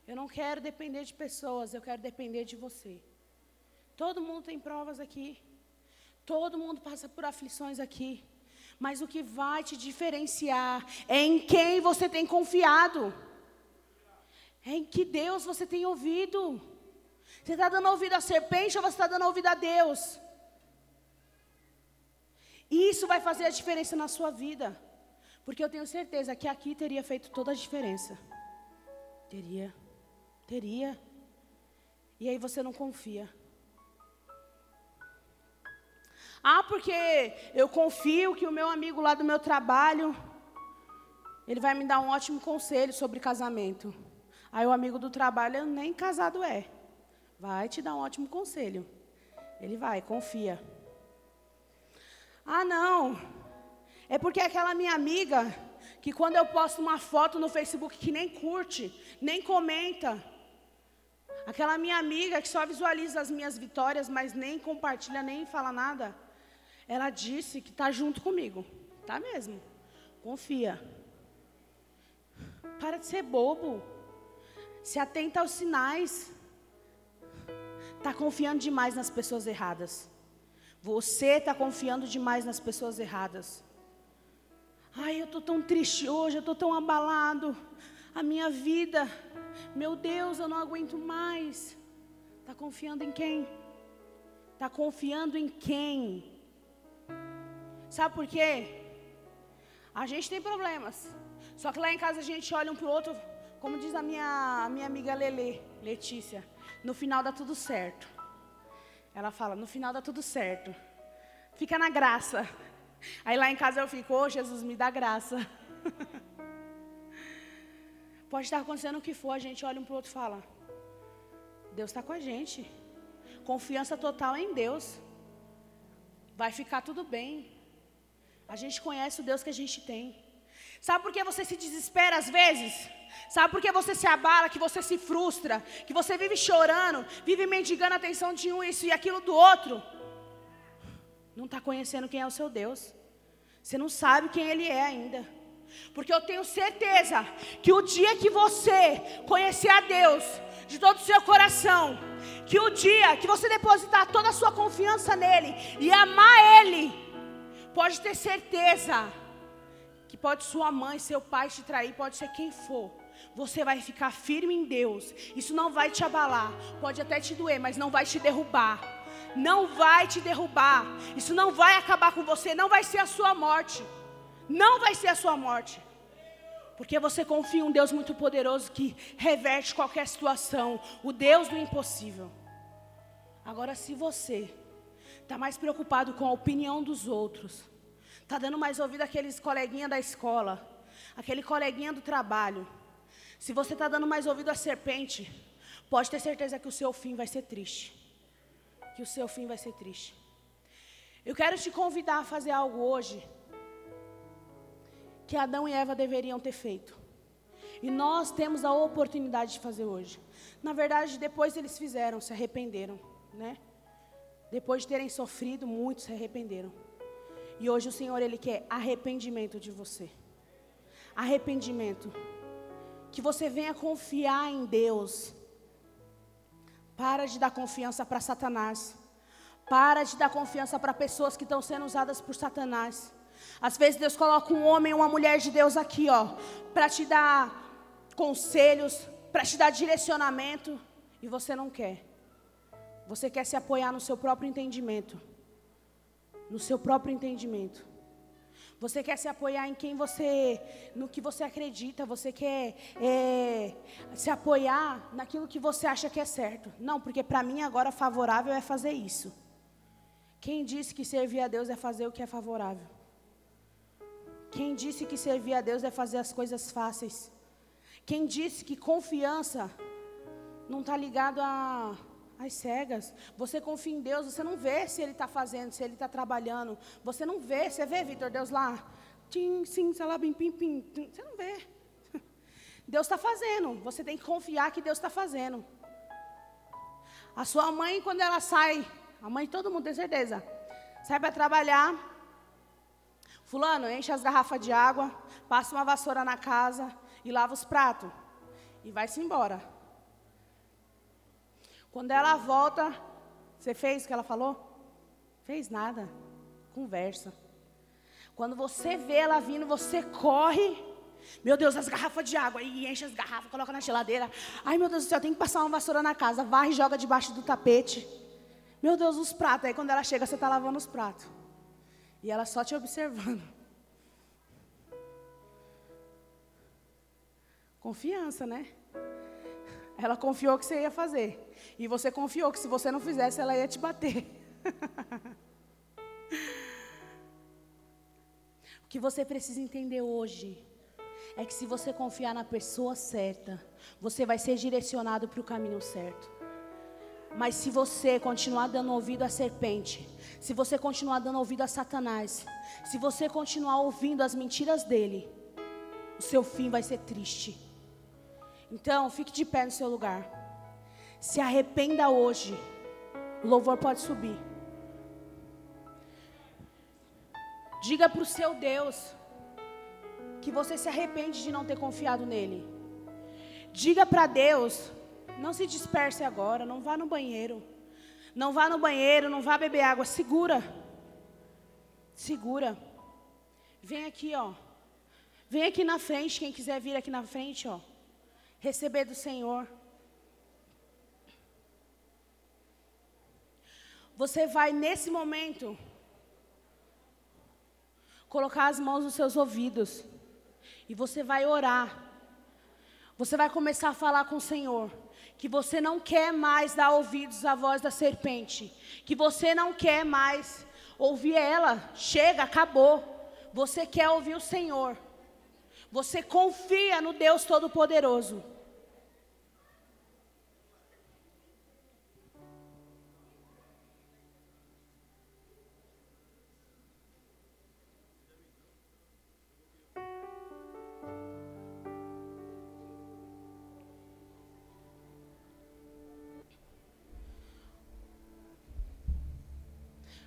Eu não quero depender de pessoas, eu quero depender de você. Todo mundo tem provas aqui. Todo mundo passa por aflições aqui. Mas o que vai te diferenciar é em quem você tem confiado. É em que Deus você tem ouvido. Você está dando ouvido à serpente ou você está dando ouvido a Deus? Isso vai fazer a diferença na sua vida. Porque eu tenho certeza que aqui teria feito toda a diferença. Teria. Teria. E aí você não confia. Ah, porque eu confio que o meu amigo lá do meu trabalho, ele vai me dar um ótimo conselho sobre casamento. Aí o amigo do trabalho nem casado é. Vai te dar um ótimo conselho. Ele vai, confia. Ah, não. É porque aquela minha amiga, que quando eu posto uma foto no Facebook que nem curte, nem comenta. Aquela minha amiga que só visualiza as minhas vitórias, mas nem compartilha, nem fala nada. Ela disse que está junto comigo. Tá mesmo. Confia. Para de ser bobo. Se atenta aos sinais está confiando demais nas pessoas erradas. Você está confiando demais nas pessoas erradas. Ai, eu estou tão triste hoje, eu estou tão abalado. A minha vida, meu Deus, eu não aguento mais. Está confiando em quem? Está confiando em quem? Sabe por quê? A gente tem problemas. Só que lá em casa a gente olha um para o outro, como diz a minha, a minha amiga Lele, Letícia no final dá tudo certo. Ela fala, no final dá tudo certo. Fica na graça. Aí lá em casa eu fico, oh, Jesus, me dá graça. *laughs* Pode estar acontecendo o que for, a gente olha um para o outro e fala, Deus está com a gente. Confiança total em Deus. Vai ficar tudo bem. A gente conhece o Deus que a gente tem. Sabe por que você se desespera às vezes? Sabe por que você se abala, que você se frustra, que você vive chorando, vive mendigando a atenção de um, isso e aquilo do outro? Não está conhecendo quem é o seu Deus. Você não sabe quem Ele é ainda. Porque eu tenho certeza que o dia que você conhecer a Deus de todo o seu coração, que o dia que você depositar toda a sua confiança nele e amar Ele, pode ter certeza que pode sua mãe, seu pai te trair, pode ser quem for. Você vai ficar firme em Deus. Isso não vai te abalar. Pode até te doer, mas não vai te derrubar. Não vai te derrubar. Isso não vai acabar com você. Não vai ser a sua morte. Não vai ser a sua morte. Porque você confia em um Deus muito poderoso que reverte qualquer situação. O Deus do impossível. Agora, se você está mais preocupado com a opinião dos outros, está dando mais ouvido àqueles coleguinha da escola, aquele coleguinha do trabalho, se você está dando mais ouvido à serpente, pode ter certeza que o seu fim vai ser triste. Que o seu fim vai ser triste. Eu quero te convidar a fazer algo hoje que Adão e Eva deveriam ter feito. E nós temos a oportunidade de fazer hoje. Na verdade, depois eles fizeram, se arrependeram, né? Depois de terem sofrido, muitos se arrependeram. E hoje o Senhor ele quer arrependimento de você. Arrependimento que você venha confiar em Deus. Para de dar confiança para Satanás. Para de dar confiança para pessoas que estão sendo usadas por Satanás. Às vezes Deus coloca um homem ou uma mulher de Deus aqui, ó, para te dar conselhos, para te dar direcionamento, e você não quer. Você quer se apoiar no seu próprio entendimento. No seu próprio entendimento. Você quer se apoiar em quem você, no que você acredita. Você quer é, se apoiar naquilo que você acha que é certo. Não, porque para mim agora favorável é fazer isso. Quem disse que servir a Deus é fazer o que é favorável? Quem disse que servir a Deus é fazer as coisas fáceis? Quem disse que confiança não está ligado a as cegas. Você confia em Deus, você não vê se Ele está fazendo, se Ele está trabalhando. Você não vê, você vê, Vitor, Deus lá. Tim, sim, salabim, pim, pim. Você não vê. *laughs* Deus está fazendo. Você tem que confiar que Deus está fazendo. A sua mãe, quando ela sai, a mãe todo mundo tem certeza, sai para trabalhar. Fulano, enche as garrafas de água, passa uma vassoura na casa e lava os pratos. E vai-se embora. Quando ela volta, você fez o que ela falou? Fez nada. Conversa. Quando você vê ela vindo, você corre. Meu Deus, as garrafas de água. E enche as garrafas, coloca na geladeira. Ai, meu Deus do céu, tem que passar uma vassoura na casa. Varre e joga debaixo do tapete. Meu Deus, os pratos. Aí quando ela chega, você está lavando os pratos. E ela só te observando. Confiança, né? Ela confiou que você ia fazer. E você confiou que se você não fizesse, ela ia te bater. *laughs* o que você precisa entender hoje é que se você confiar na pessoa certa, você vai ser direcionado para o caminho certo. Mas se você continuar dando ouvido à serpente, se você continuar dando ouvido a Satanás, se você continuar ouvindo as mentiras dele, o seu fim vai ser triste. Então, fique de pé no seu lugar. Se arrependa hoje. O louvor pode subir. Diga para o seu Deus que você se arrepende de não ter confiado nele. Diga para Deus, não se disperse agora, não vá no banheiro. Não vá no banheiro, não vá beber água, segura. Segura. Vem aqui, ó. Vem aqui na frente, quem quiser vir aqui na frente, ó. Receber do Senhor. Você vai nesse momento colocar as mãos nos seus ouvidos e você vai orar. Você vai começar a falar com o Senhor que você não quer mais dar ouvidos à voz da serpente, que você não quer mais ouvir ela. Chega, acabou. Você quer ouvir o Senhor. Você confia no Deus Todo-Poderoso.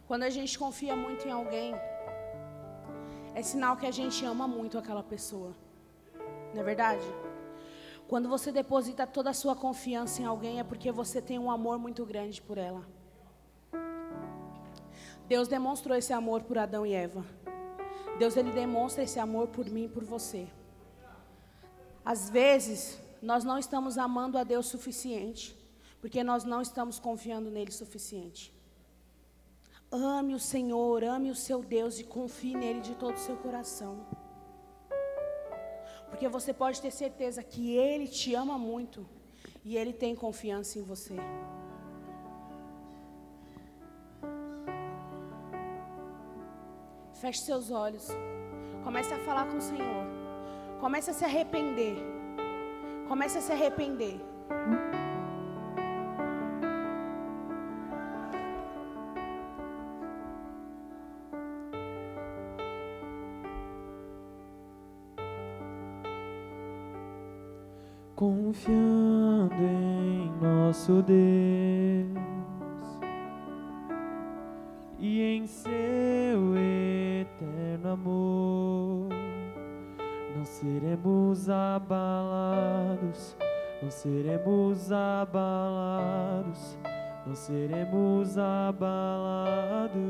Quando a gente confia muito em alguém, é sinal que a gente ama muito aquela pessoa. Não é verdade? Quando você deposita toda a sua confiança em alguém, é porque você tem um amor muito grande por ela. Deus demonstrou esse amor por Adão e Eva. Deus ele demonstra esse amor por mim e por você. Às vezes, nós não estamos amando a Deus suficiente, porque nós não estamos confiando nele suficiente. Ame o Senhor, ame o seu Deus e confie nele de todo o seu coração. Porque você pode ter certeza que ele te ama muito e ele tem confiança em você. Feche seus olhos. Comece a falar com o Senhor. Comece a se arrepender. Comece a se arrepender. Nosso Deus e em seu eterno amor. Não seremos abalados, não seremos abalados, não seremos abalados.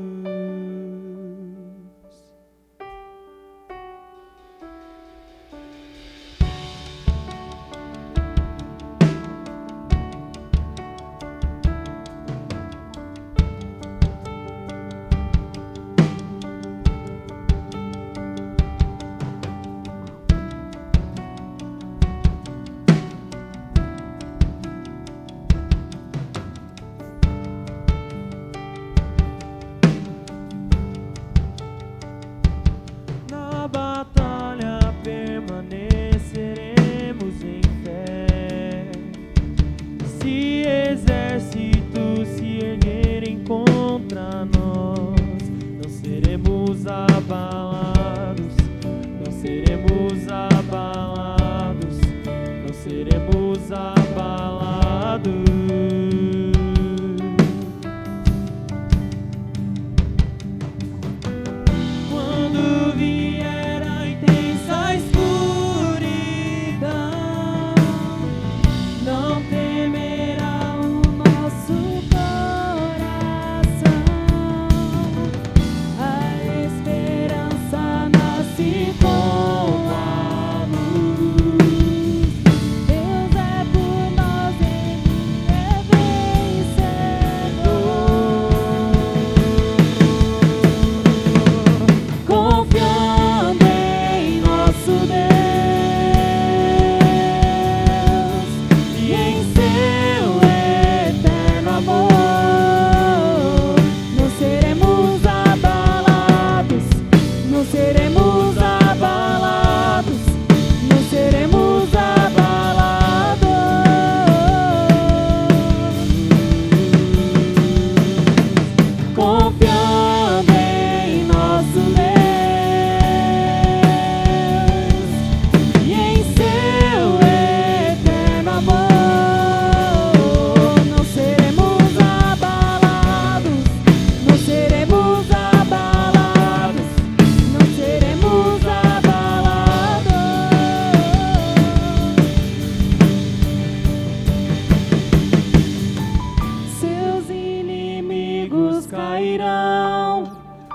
bear my name.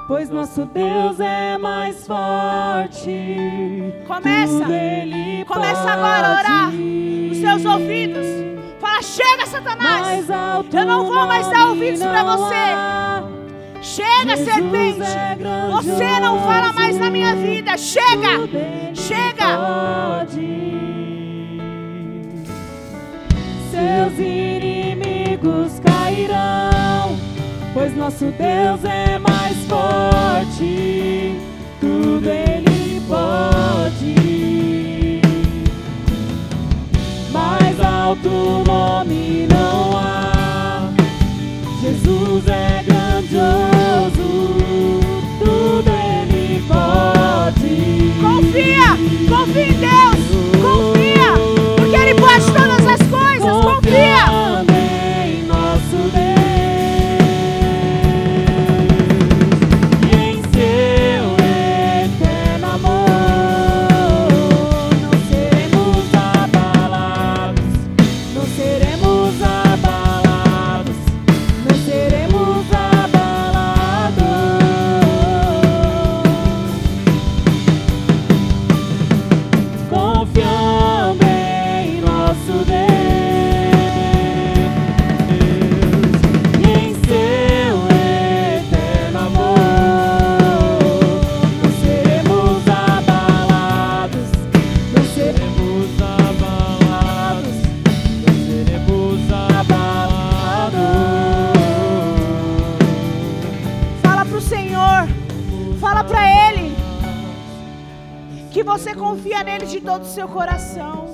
Pois nosso Deus é mais forte. Começa. Começa agora a orar nos seus ouvidos. Fala, chega, Satanás. Eu não vou mais dar ouvidos pra não você. Chega, Jesus serpente. é Você não fala mais na minha vida. Chega. Chega. pode. Seus inimigos cairão, pois nosso Deus é mais Confia em Deus. Confia. Nele de todo o seu coração.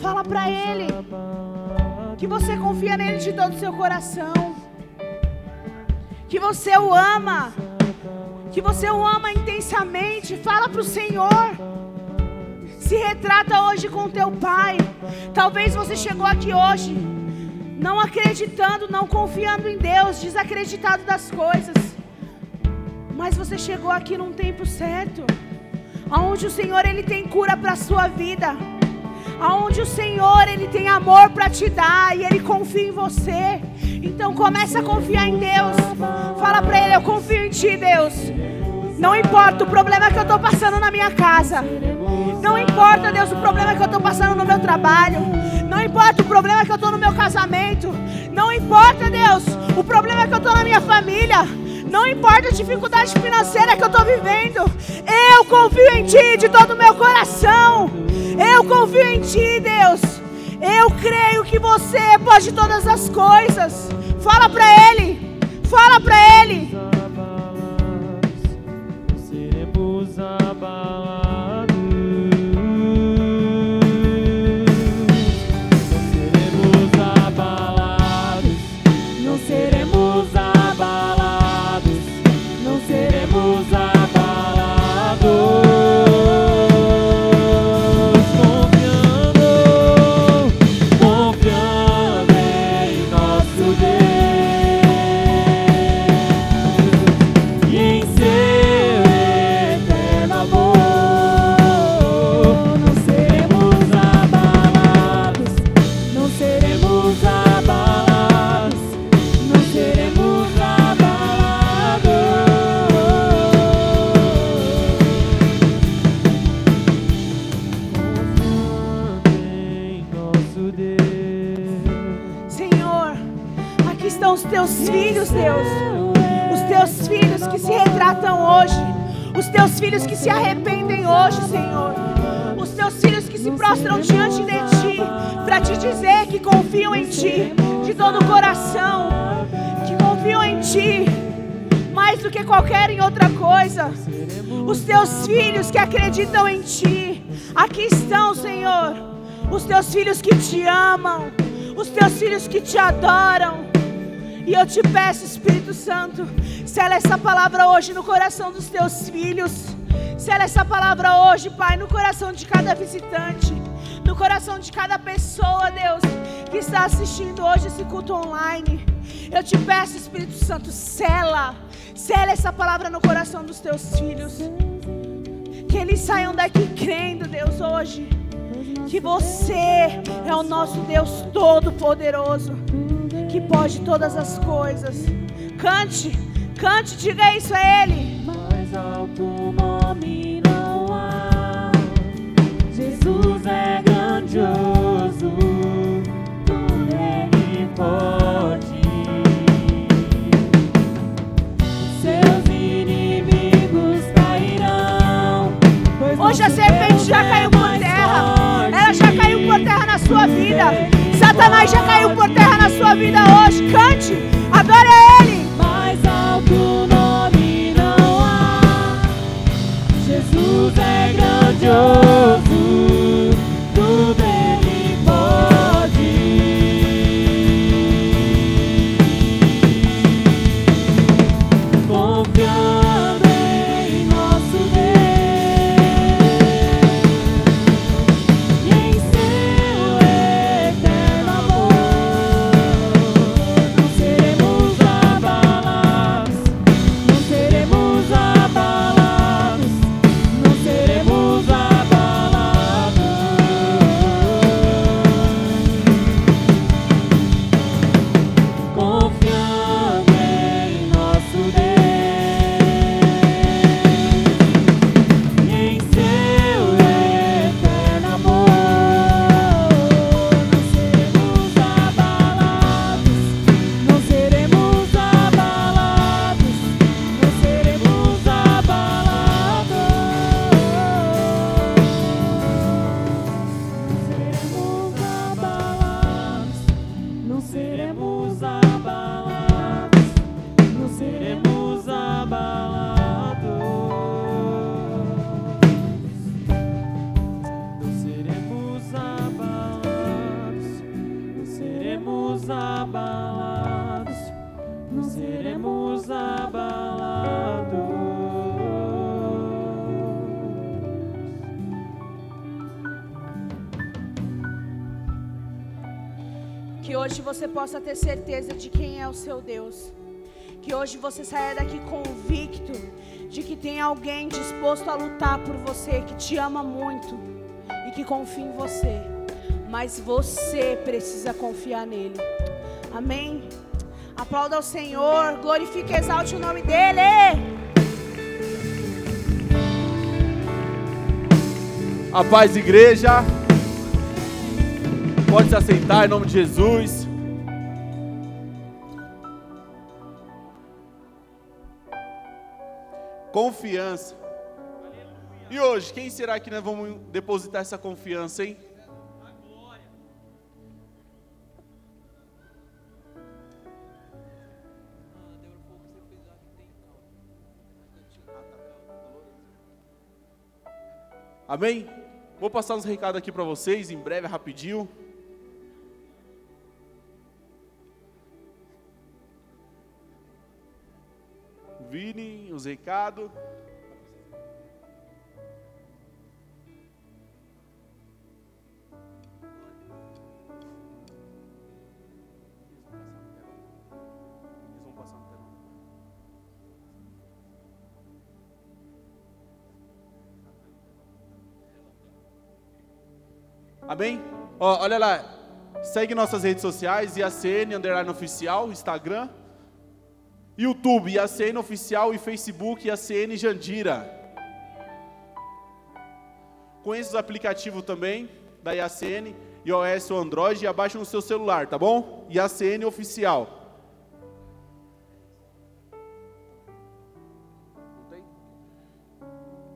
Fala pra Ele. Que você confia nele de todo o seu coração. Que você o ama. Que você o ama intensamente. Fala pro Senhor. Se retrata hoje com teu pai. Talvez você chegou aqui hoje não acreditando, não confiando em Deus, desacreditado das coisas. Mas você chegou aqui num tempo certo, aonde o Senhor ele tem cura para sua vida, aonde o Senhor ele tem amor para te dar e ele confia em você. Então começa a confiar em Deus. Fala para ele, eu confio em ti, Deus. Não importa o problema que eu estou passando na minha casa. Não importa, Deus, o problema que eu estou passando no meu trabalho. Não importa o problema que eu estou no meu casamento. Não importa, Deus, o problema que eu estou na minha família. Não importa a dificuldade financeira que eu estou vivendo. Eu confio em Ti de todo o meu coração. Eu confio em Ti, Deus. Eu creio que Você pode todas as coisas. Fala para Ele. Fala para Ele. seremos abalados. Hoje. Os teus filhos que se arrependem hoje, Senhor. Os teus filhos que se prostram diante de Ti. Para te dizer que confiam em Ti. De todo o coração. Que confiam em Ti. Mais do que qualquer em outra coisa. Os teus filhos que acreditam em Ti. Aqui estão, Senhor. Os teus filhos que te amam. Os teus filhos que te adoram. E eu te peço, Espírito Santo, sela essa palavra hoje no coração dos teus filhos. Sela essa palavra hoje, Pai, no coração de cada visitante, no coração de cada pessoa, Deus, que está assistindo hoje esse culto online. Eu te peço, Espírito Santo, sela, sela essa palavra no coração dos teus filhos. Que eles saiam daqui crendo, Deus, hoje, que você é o nosso Deus Todo-Poderoso que pode todas as coisas. Cante, cante, diga isso a Ele. Mais alto nome não há. Jesus é grandioso, tudo Ele pode. Seus inimigos cairão. Hoje a serpente já caiu por terra. Ela já caiu por terra na sua vida. Satanás já caiu por terra na sua vida hoje. Cante, adore a Ele. Alto nome não há. Jesus é grandioso. Possa ter certeza de quem é o seu Deus. Que hoje você saia daqui convicto de que tem alguém disposto a lutar por você, que te ama muito e que confia em você. Mas você precisa confiar nele. Amém? Aplauda ao Senhor, glorifique e exalte o nome dele. A paz, igreja. Pode se assentar em nome de Jesus. Confiança. E hoje, quem será que nós vamos depositar essa confiança, hein? Amém? Vou passar uns recados aqui para vocês, em breve, rapidinho. Vini, os recados. Eles vão passar no telão. Amém? Ó, olha lá, segue nossas redes sociais, IACN, underline oficial, Instagram, YouTube, IACN Oficial e Facebook IACN Jandira. Conheça o aplicativo também da IACN, iOS ou Android, e abaixa no seu celular, tá bom? IACN Oficial.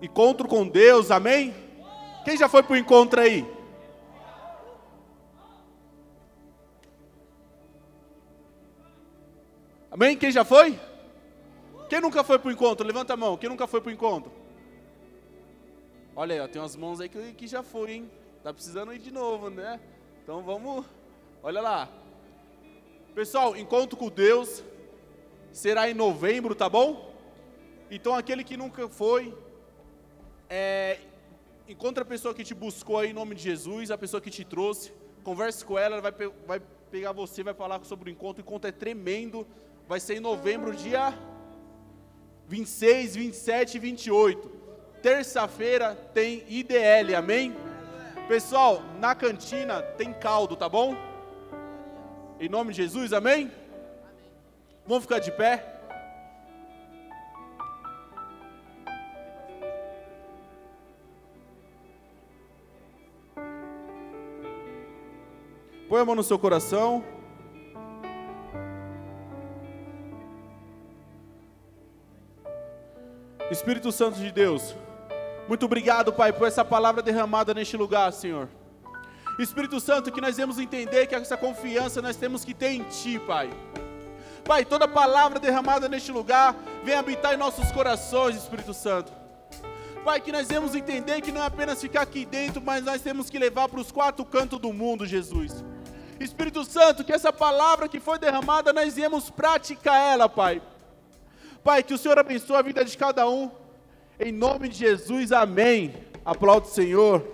Encontro com Deus, amém? Quem já foi para o encontro aí? Amém? Quem já foi? Quem nunca foi para o encontro? Levanta a mão. Quem nunca foi para o encontro? Olha aí, ó, tem umas mãos aí que, que já foi, hein? Tá precisando ir de novo, né? Então vamos. Olha lá. Pessoal, encontro com Deus será em novembro, tá bom? Então aquele que nunca foi, é, encontra a pessoa que te buscou aí em nome de Jesus, a pessoa que te trouxe, converse com ela, ela vai, vai pegar você, vai falar sobre o encontro. O encontro é tremendo, vai ser em novembro, dia 26, 27 e 28. Terça-feira tem IDL, amém? Pessoal, na cantina tem caldo, tá bom? Em nome de Jesus, amém? Vamos ficar de pé? Põe a mão no seu coração. Espírito Santo de Deus, muito obrigado, Pai, por essa palavra derramada neste lugar, Senhor. Espírito Santo, que nós devemos entender que essa confiança nós temos que ter em Ti, Pai. Pai, toda palavra derramada neste lugar, vem habitar em nossos corações, Espírito Santo. Pai, que nós devemos entender que não é apenas ficar aqui dentro, mas nós temos que levar para os quatro cantos do mundo, Jesus. Espírito Santo, que essa palavra que foi derramada, nós viemos praticar ela, Pai. Pai, que o Senhor abençoe a vida de cada um. Em nome de Jesus, amém. Aplaude o Senhor.